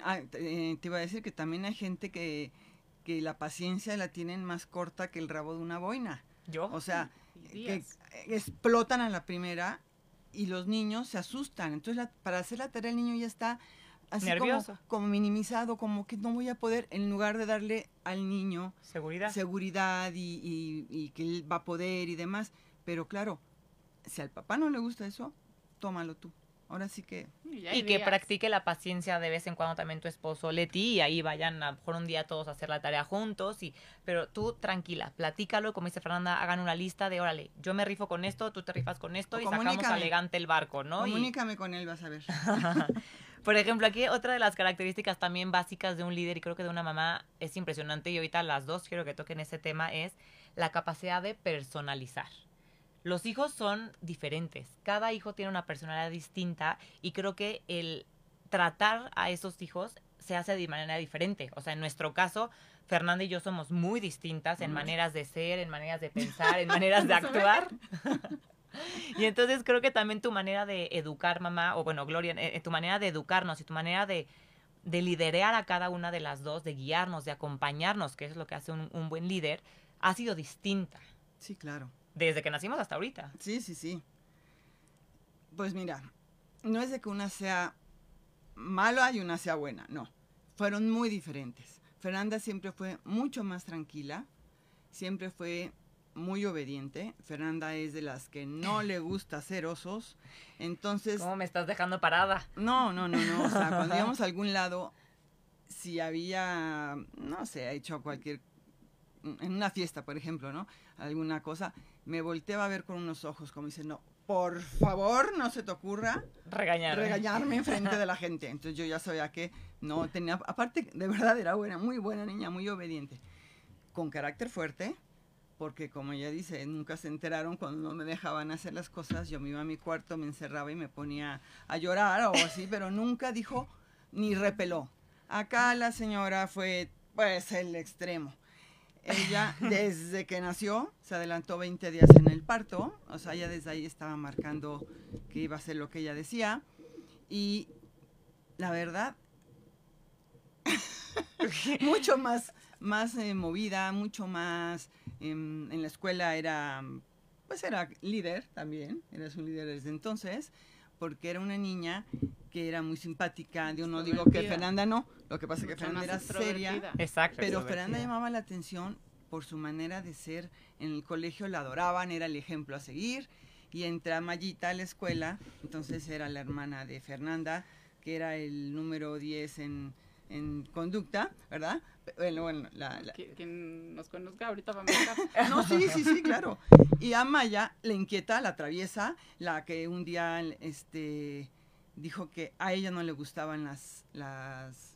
Ah, eh, te iba a decir que también hay gente que, que la paciencia la tienen más corta que el rabo de una boina. ¿Yo? O sea, que explotan a la primera y los niños se asustan. Entonces, para hacer la tarea el niño ya está así Nervioso. Como, minimizado, como que no voy a poder, en lugar de darle al niño seguridad, seguridad y, y, que él va a poder y demás. Pero claro, si al papá no le gusta eso, tómalo tú. Ahora sí que... Y, que practique la paciencia de vez en cuando también tu esposo Leti y ahí vayan a lo mejor un día todos a hacer la tarea juntos. y Pero tú tranquila, platícalo, como dice Fernanda, hagan una lista de, órale, yo me rifo con esto, tú te rifas con esto y sacamos elegante el barco, ¿no? Comunícame con él, vas a ver. Por ejemplo, aquí otra de las características también básicas de un líder y creo que de una mamá es impresionante y ahorita las dos quiero que toquen ese tema es la capacidad de personalizar. Los hijos son diferentes, cada hijo tiene una personalidad distinta y creo que el tratar a esos hijos se hace de manera diferente. O sea, en nuestro caso, Fernanda y yo somos muy distintas en maneras de ser, en maneras de pensar, en maneras de actuar. y entonces creo que también tu manera de educar, mamá, o bueno, Gloria, eh, tu manera de educarnos y tu manera de, de liderar a cada una de las dos, de guiarnos, de acompañarnos, que es lo que hace un, un buen líder, ha sido distinta. Sí, claro. Desde que nacimos hasta ahorita. Sí, sí, sí. Pues mira, no es de que una sea mala y una sea buena, no. Fueron muy diferentes. Fernanda siempre fue mucho más tranquila, siempre fue muy obediente. Fernanda es de las que no le gusta hacer osos. Entonces. ¿Cómo me estás dejando parada? No, no, no, no. O sea, cuando íbamos a algún lado, si había, no sé, hecho cualquier. En una fiesta, por ejemplo, ¿no? Alguna cosa, me volteaba a ver con unos ojos como dice, no, por favor, no se te ocurra regañarme, regañarme en frente de la gente. Entonces yo ya sabía que no tenía, aparte de verdad era buena, muy buena niña, muy obediente, con carácter fuerte, porque como ella dice, nunca se enteraron cuando no me dejaban hacer las cosas, yo me iba a mi cuarto, me encerraba y me ponía a llorar o así, pero nunca dijo ni repeló. Acá la señora fue pues el extremo ella desde que nació se adelantó 20 días en el parto, o sea, ella desde ahí estaba marcando que iba a ser lo que ella decía. Y la verdad, mucho más, más eh, movida, mucho más em, en la escuela era, pues era líder también, era su líder desde entonces, porque era una niña que era muy simpática. Yo no digo que Fernanda no, lo que pasa es que Fernanda era seria. Exacto. Pero Fernanda llamaba la atención por su manera de ser. En el colegio la adoraban, era el ejemplo a seguir. Y entra Mayita a la escuela, entonces era la hermana de Fernanda, que era el número 10 en, en conducta, ¿verdad? Bueno, bueno, la, Quien nos conozca ahorita va a No, sí, sí, sí, claro. Y a Maya le inquieta, la traviesa, la que un día este dijo que a ella no le gustaban las, las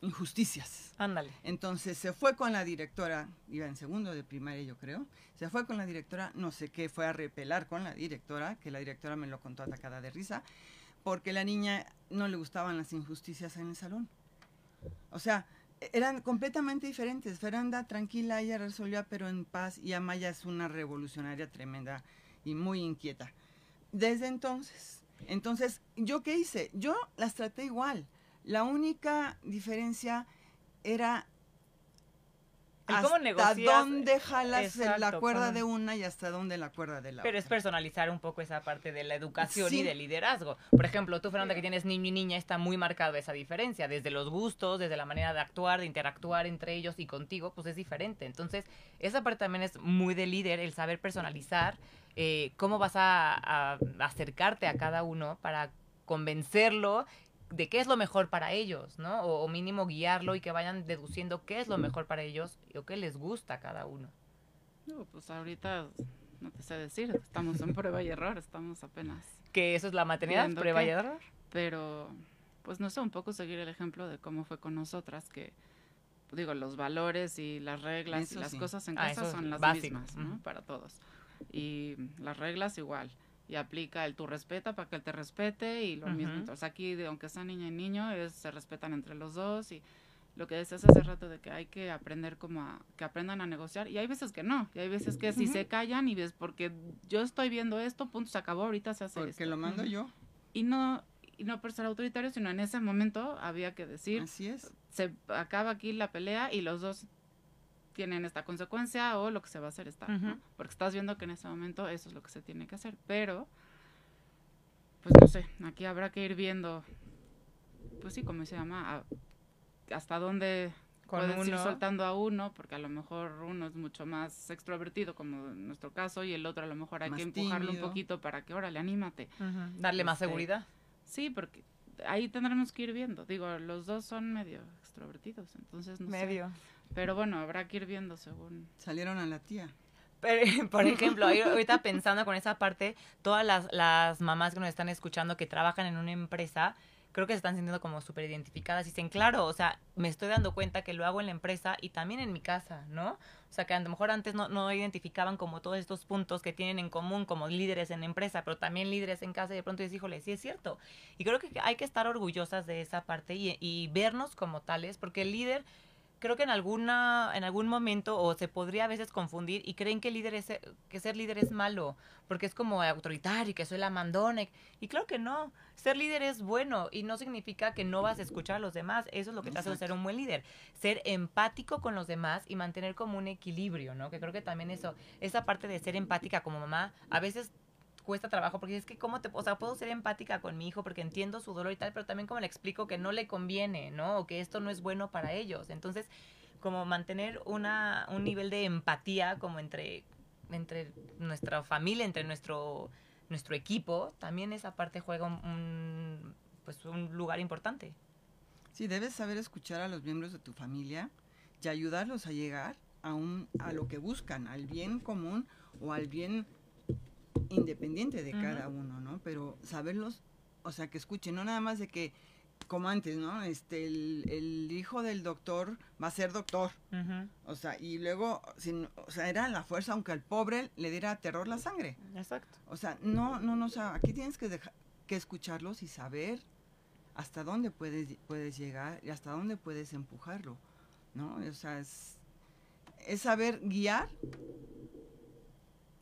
injusticias. Ándale. Entonces se fue con la directora, iba en segundo de primaria yo creo, se fue con la directora, no sé qué, fue a repelar con la directora, que la directora me lo contó atacada de risa, porque la niña no le gustaban las injusticias en el salón. O sea, eran completamente diferentes. Fernanda tranquila, ella resolvía, pero en paz, y Amaya es una revolucionaria tremenda y muy inquieta. Desde entonces, entonces, ¿yo qué hice? Yo las traté igual. La única diferencia era hasta dónde jalas la cuerda de una y hasta dónde la cuerda de la Pero es personalizar un poco esa parte de la educación y del liderazgo. Por ejemplo, tú, Fernanda, que tienes niño y niña, está muy marcada esa diferencia. Desde los gustos, desde la manera de actuar, de interactuar entre ellos y contigo, pues es diferente. Entonces, esa parte también es muy de líder, el saber personalizar eh, cómo vas a, acercarte a cada uno para convencerlo de qué es lo mejor para ellos, ¿no? O, mínimo guiarlo y que vayan deduciendo qué es lo mejor para ellos o qué les gusta a cada uno. No, pues ahorita no te sé decir, estamos en prueba y error, estamos apenas. ¿Que eso es la maternidad, prueba y error? Pero, pues no sé, un poco seguir el ejemplo de cómo fue con nosotras, que digo, los valores y las reglas y las cosas en ah, casa son las mismas, ¿no? Para todos. Y las reglas igual. Y aplica el tú respeta para que él te respete y lo mismo. Entonces aquí, aunque sea niña y niño, es, se respetan entre los dos y lo que decías hace rato de que hay que aprender como a, que aprendan a negociar y hay veces que no, y hay veces que si se callan y ves porque yo estoy viendo esto, punto, se acabó, ahorita se hace Porque lo mando yo. Y no, y no por ser autoritario, sino en ese momento había que decir, Así es. se acaba aquí la pelea y los dos tienen esta consecuencia o lo que se va a hacer está, ¿no? Porque estás viendo que en ese momento eso es lo que se tiene que hacer, pero pues no sé, aquí habrá que ir viendo, pues sí, como se llama, hasta dónde puedes ir soltando a uno, porque a lo mejor uno es mucho más extrovertido, como en nuestro caso, y el otro a lo mejor hay que empujarlo un poquito para que, órale, anímate. Darle más este, seguridad. Sí, porque ahí tendremos que ir viendo. Digo, los dos son medio extrovertidos, entonces no medio. Pero bueno, habrá que ir viendo según. Salieron a la tía. por ejemplo, ahorita pensando con esa parte, todas las, las mamás que nos están escuchando que trabajan en una empresa, creo que se están sintiendo como súper identificadas y dicen, claro, o sea, me estoy dando cuenta que lo hago en la empresa y también en mi casa, ¿no? O sea, que a lo mejor antes no, no identificaban como todos estos puntos que tienen en común como líderes en la empresa, pero también líderes en casa y de pronto dices, híjole, sí es cierto. Y creo que hay que estar orgullosas de esa parte y, y vernos como tales, porque el líder creo que en alguna en algún momento o se podría a veces confundir y creen que líder es, que ser líder es malo porque es como autoritario y que soy la mandona y claro que no ser líder es bueno y no significa que no vas a escuchar a los demás eso es lo que te hace ser un buen líder ser empático con los demás y mantener como un equilibrio no que creo que también eso esa parte de ser empática como mamá a veces cuesta trabajo porque es que cómo te, o sea, puedo ser empática con mi hijo porque entiendo su dolor y tal, pero también como le explico que no le conviene, ¿no? O que esto no es bueno para ellos. Entonces, como mantener una, un nivel de empatía como entre, entre nuestra familia, entre nuestro, nuestro equipo, también esa parte juega un, pues un lugar importante. Sí, debes saber escuchar a los miembros de tu familia y ayudarlos a llegar a, un, a lo que buscan, al bien común o al bien independiente de cada uno, ¿no? Pero saberlos, o sea, que escuchen, no nada más de que, como antes, ¿no? Este, el, hijo del doctor va a ser doctor, o sea, y luego, sin, o sea, era la fuerza, aunque al pobre le diera terror la sangre. Exacto. O sea, no, no, no, o sea, aquí tienes que dejar, que escucharlos y saber hasta dónde puedes, puedes llegar y hasta dónde puedes empujarlo, ¿no? O sea, es, es saber guiar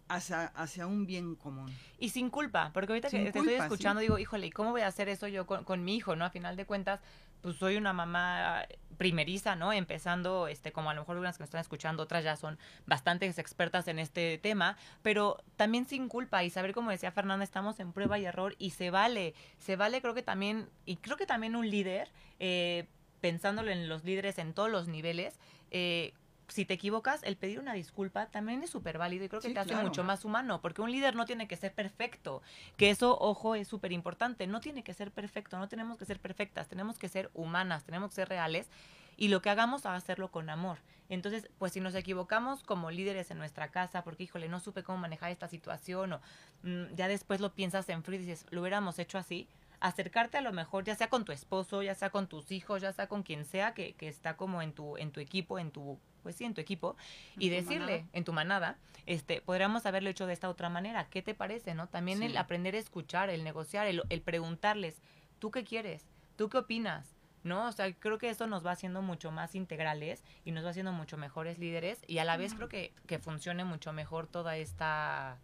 hacia, hacia un bien común. Y sin culpa, porque ahorita que te estoy escuchando digo, híjole, ¿y cómo voy a hacer eso yo con, mi hijo, no? A final de cuentas, pues soy una mamá primeriza, ¿no? Empezando, este, como a lo mejor unas que me están escuchando, otras ya son bastante expertas en este tema, pero también sin culpa y saber, como decía Fernanda, estamos en prueba y error y se vale, se vale creo que también, y creo que también un líder, eh, pensándolo en los líderes en todos los niveles, eh, si te equivocas, el pedir una disculpa también es súper válido y creo que te hace mucho más humano, porque un líder no tiene que ser perfecto, que eso, ojo, es súper importante, no tiene que ser perfecto, no tenemos que ser perfectas, tenemos que ser humanas, tenemos que ser reales y lo que hagamos, a hacerlo con amor. Entonces, pues si nos equivocamos como líderes en nuestra casa, porque híjole, no supe cómo manejar esta situación o mm, ya después lo piensas en frío y dices, lo hubiéramos hecho así, acercarte a lo mejor, ya sea con tu esposo, ya sea con tus hijos, ya sea con quien sea que, que está como en tu, en tu equipo, en tu pues sí, en tu equipo, y decirle, en tu manada, este, podríamos haberlo hecho de esta otra manera. ¿Qué te parece, no? También el aprender a escuchar, el negociar, el, preguntarles, ¿tú qué quieres? ¿Tú qué opinas? ¿no? O sea, creo que eso nos va haciendo mucho más integrales y nos va haciendo mucho mejores líderes y a la vez creo que, que funcione mucho mejor toda esta,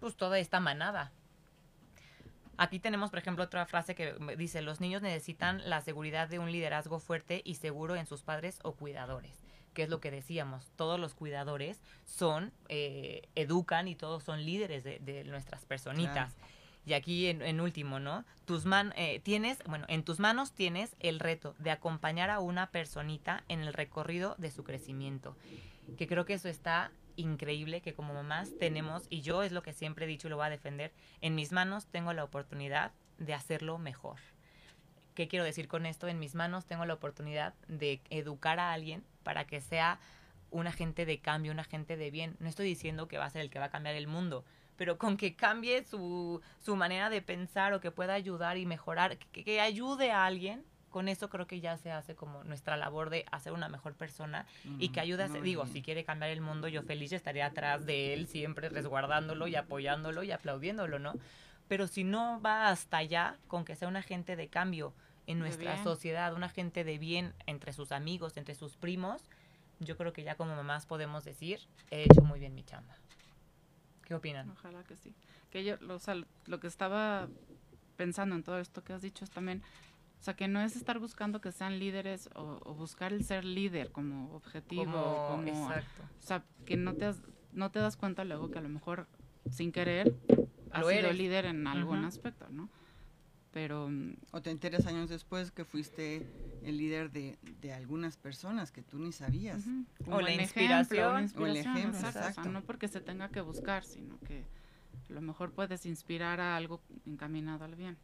pues toda esta manada. Aquí tenemos, por ejemplo, otra frase que dice, los niños necesitan la seguridad de un liderazgo fuerte y seguro en sus padres o cuidadores que es lo que decíamos, todos los cuidadores son, eh, educan y todos son líderes de, nuestras personitas. Y aquí en, último, ¿no? Tus man, eh, tienes, bueno, en tus manos tienes el reto de acompañar a una personita en el recorrido de su crecimiento. Que creo que eso está increíble, que como mamás tenemos, y yo es lo que siempre he dicho y lo voy a defender, en mis manos tengo la oportunidad de hacerlo mejor. ¿Qué quiero decir con esto? En mis manos tengo la oportunidad de educar a alguien para que sea un agente de cambio, un agente de bien. No estoy diciendo que va a ser el que va a cambiar el mundo, pero con que cambie su, su manera de pensar o que pueda ayudar y mejorar, que, ayude a alguien, con eso creo que ya se hace como nuestra labor de hacer una mejor persona y que ayuda, Muy digo, bien. si quiere cambiar el mundo, yo feliz estaría atrás de él, siempre resguardándolo y apoyándolo y aplaudiéndolo, ¿no? Pero si no va hasta allá con que sea un agente de cambio en nuestra sociedad, un agente de bien entre sus amigos, entre sus primos, yo creo que ya como mamás podemos decir, he hecho muy bien mi chamba. ¿Qué opinan? Ojalá que sí. Que yo, lo, o sea, lo que estaba pensando en todo esto que has dicho es también, o sea, que no es estar buscando que sean líderes o, o buscar el ser líder como objetivo, Como- como, exacto. o sea, que no te, has- no te das cuenta luego que a lo mejor sin querer has Lo sido eres. líder en algún aspecto, ¿no? Pero mm, O te enteras años después que fuiste el líder de, de algunas personas que tú ni sabías. O la inspiración. O el ejemplo, exacto, o sea, exacto. no porque se tenga que buscar, sino que a lo mejor puedes inspirar a algo encaminado al bien,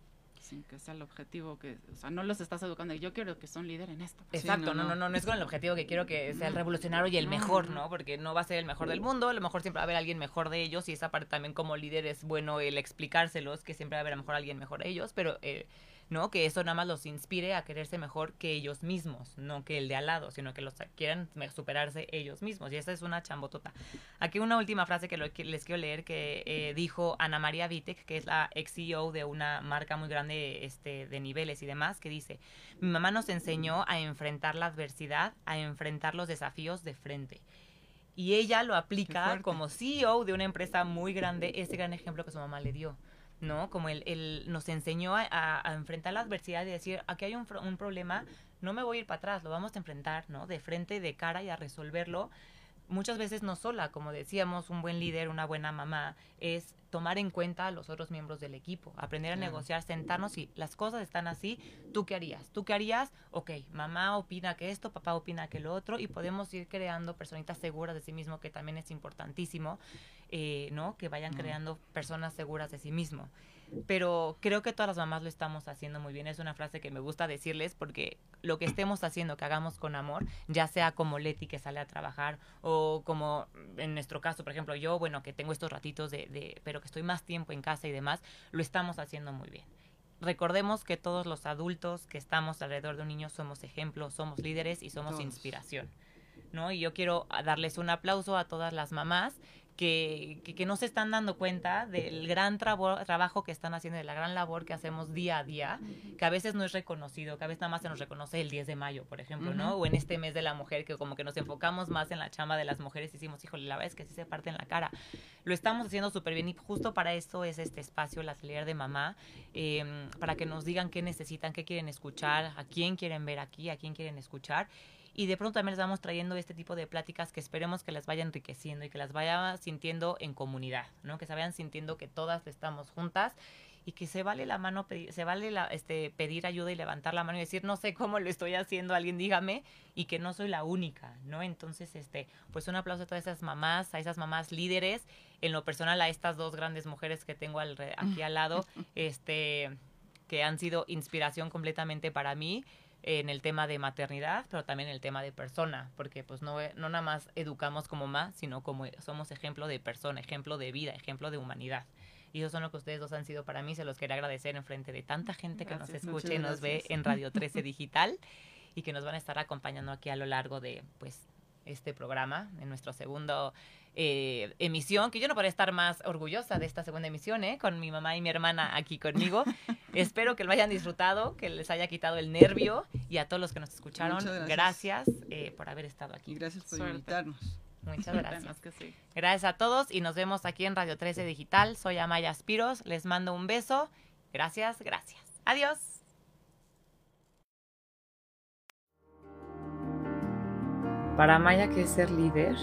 sin que sea el objetivo que, o sea, no los estás educando. Yo quiero que son líder en esto. Exacto, no, no, no, no. no, no es con el objetivo que quiero que sea el revolucionario y el mejor, no. ¿no? Porque no va a ser el mejor del mundo, a lo mejor siempre va a haber alguien mejor de ellos y esa parte también como líder es bueno el explicárselos, que siempre va a haber a lo mejor alguien mejor de ellos, pero eh, no que eso nada más los inspire a quererse mejor que ellos mismos, no que el de al lado, sino que los quieran superarse ellos mismos y esa es una chambotota. Aquí una última frase que, lo- que les quiero leer que eh, dijo Ana María Vitek, que es la ex CEO de una marca muy grande este, de niveles y demás, que dice, mi mamá nos enseñó a enfrentar la adversidad, a enfrentar los desafíos de frente. Y ella lo aplica como CEO de una empresa muy grande, ese gran ejemplo que su mamá le dio. ¿No? Como él, él nos enseñó a, enfrentar la adversidad y decir, aquí hay un, problema, no me voy a ir para atrás, lo vamos a enfrentar, ¿no? De frente, de cara y a resolverlo. Muchas veces no sola, como decíamos, un buen líder, una buena mamá, es tomar en cuenta a los otros miembros del equipo, aprender a negociar, sentarnos y las cosas están así, ¿tú qué harías? ¿Tú qué harías? Ok, mamá opina que esto, papá opina que lo otro y podemos ir creando personitas seguras de sí mismo, que también es importantísimo, eh, ¿no? Que vayan Mm. creando personas seguras de sí mismo. Pero creo que todas las mamás lo estamos haciendo muy bien. Es una frase que me gusta decirles porque lo que estemos haciendo, que hagamos con amor, ya sea como Leti que sale a trabajar o como en nuestro caso, por ejemplo, yo, bueno, que tengo estos ratitos de, de pero que estoy más tiempo en casa y demás, lo estamos haciendo muy bien. Recordemos que todos los adultos que estamos alrededor de un niño somos ejemplos, somos líderes y somos Todos. inspiración. ¿no? Y yo quiero darles un aplauso a todas las mamás que, que, que no se están dando cuenta del gran trabo- trabajo que están haciendo, de la gran labor que hacemos día a día, que a veces no es reconocido, que a veces nada más se nos reconoce el 10 de mayo, por ejemplo, ¿no? O en este mes de la mujer, que como que nos enfocamos más en la chamba de las mujeres y decimos, híjole, la verdad es que sí se parte en la cara. Lo estamos haciendo súper bien y justo para eso es este espacio, la atelier de mamá, eh, para que nos digan qué necesitan, qué quieren escuchar, a quién quieren ver aquí, a quién quieren escuchar. Y de pronto también les vamos trayendo este tipo de pláticas que esperemos que las vaya enriqueciendo y que las vaya sintiendo en comunidad, ¿no? Que se vayan sintiendo que todas estamos juntas y que se vale la mano, se vale la, este, pedir ayuda y levantar la mano y decir, no sé cómo lo estoy haciendo, alguien dígame, y que no soy la única, ¿no? Entonces, este, pues un aplauso a todas esas mamás, a esas mamás líderes, en lo personal a estas dos grandes mujeres que tengo al, aquí al lado, este, que han sido inspiración completamente para mí en el tema de maternidad, pero también en el tema de persona, porque pues no, no nada más educamos como más, sino como somos ejemplo de persona, ejemplo de vida, ejemplo de humanidad. Y eso son lo que ustedes dos han sido para mí, se los quería agradecer en frente de tanta gente que nos escucha y nos ve en Radio 13 Digital y que nos van a estar acompañando aquí a lo largo de pues este programa, en nuestro segundo eh, emisión, que yo no podría estar más orgullosa de esta segunda emisión, ¿eh? con mi mamá y mi hermana aquí conmigo. Espero que lo hayan disfrutado, que les haya quitado el nervio y a todos los que nos escucharon, Muchas gracias, gracias. eh, por haber estado Y aquí. gracias por Suerte. invitarnos. Muchas gracias. las que sí. Gracias a todos y nos vemos aquí en Radio 13 Digital. Soy Amaya Aspiros, les mando un beso. Gracias, gracias. Adiós. Para Amaya, ¿qué es ser líder?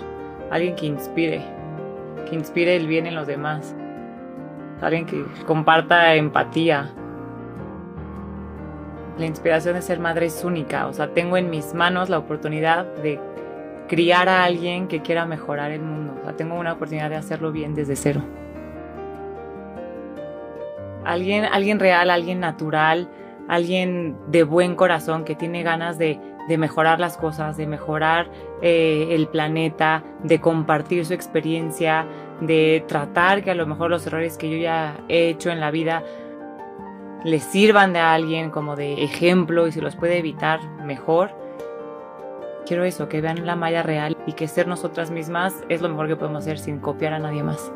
Alguien que inspire, que inspire el bien en los demás. Alguien que comparta empatía. La inspiración de ser madre es única, o sea, tengo en mis manos la oportunidad de criar a alguien que quiera mejorar el mundo. O sea, tengo una oportunidad de hacerlo bien desde cero. Alguien, alguien real, alguien natural, alguien de buen corazón que tiene ganas de, de mejorar las cosas, de mejorar eh, el planeta, de compartir su experiencia, de tratar que a lo mejor los errores que yo ya he hecho en la vida les sirvan de alguien como de ejemplo y si los puede evitar, mejor. Quiero eso, que vean la malla real y que ser nosotras mismas es lo mejor que podemos hacer sin copiar a nadie más.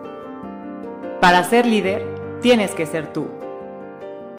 Para ser líder, tienes que ser tú.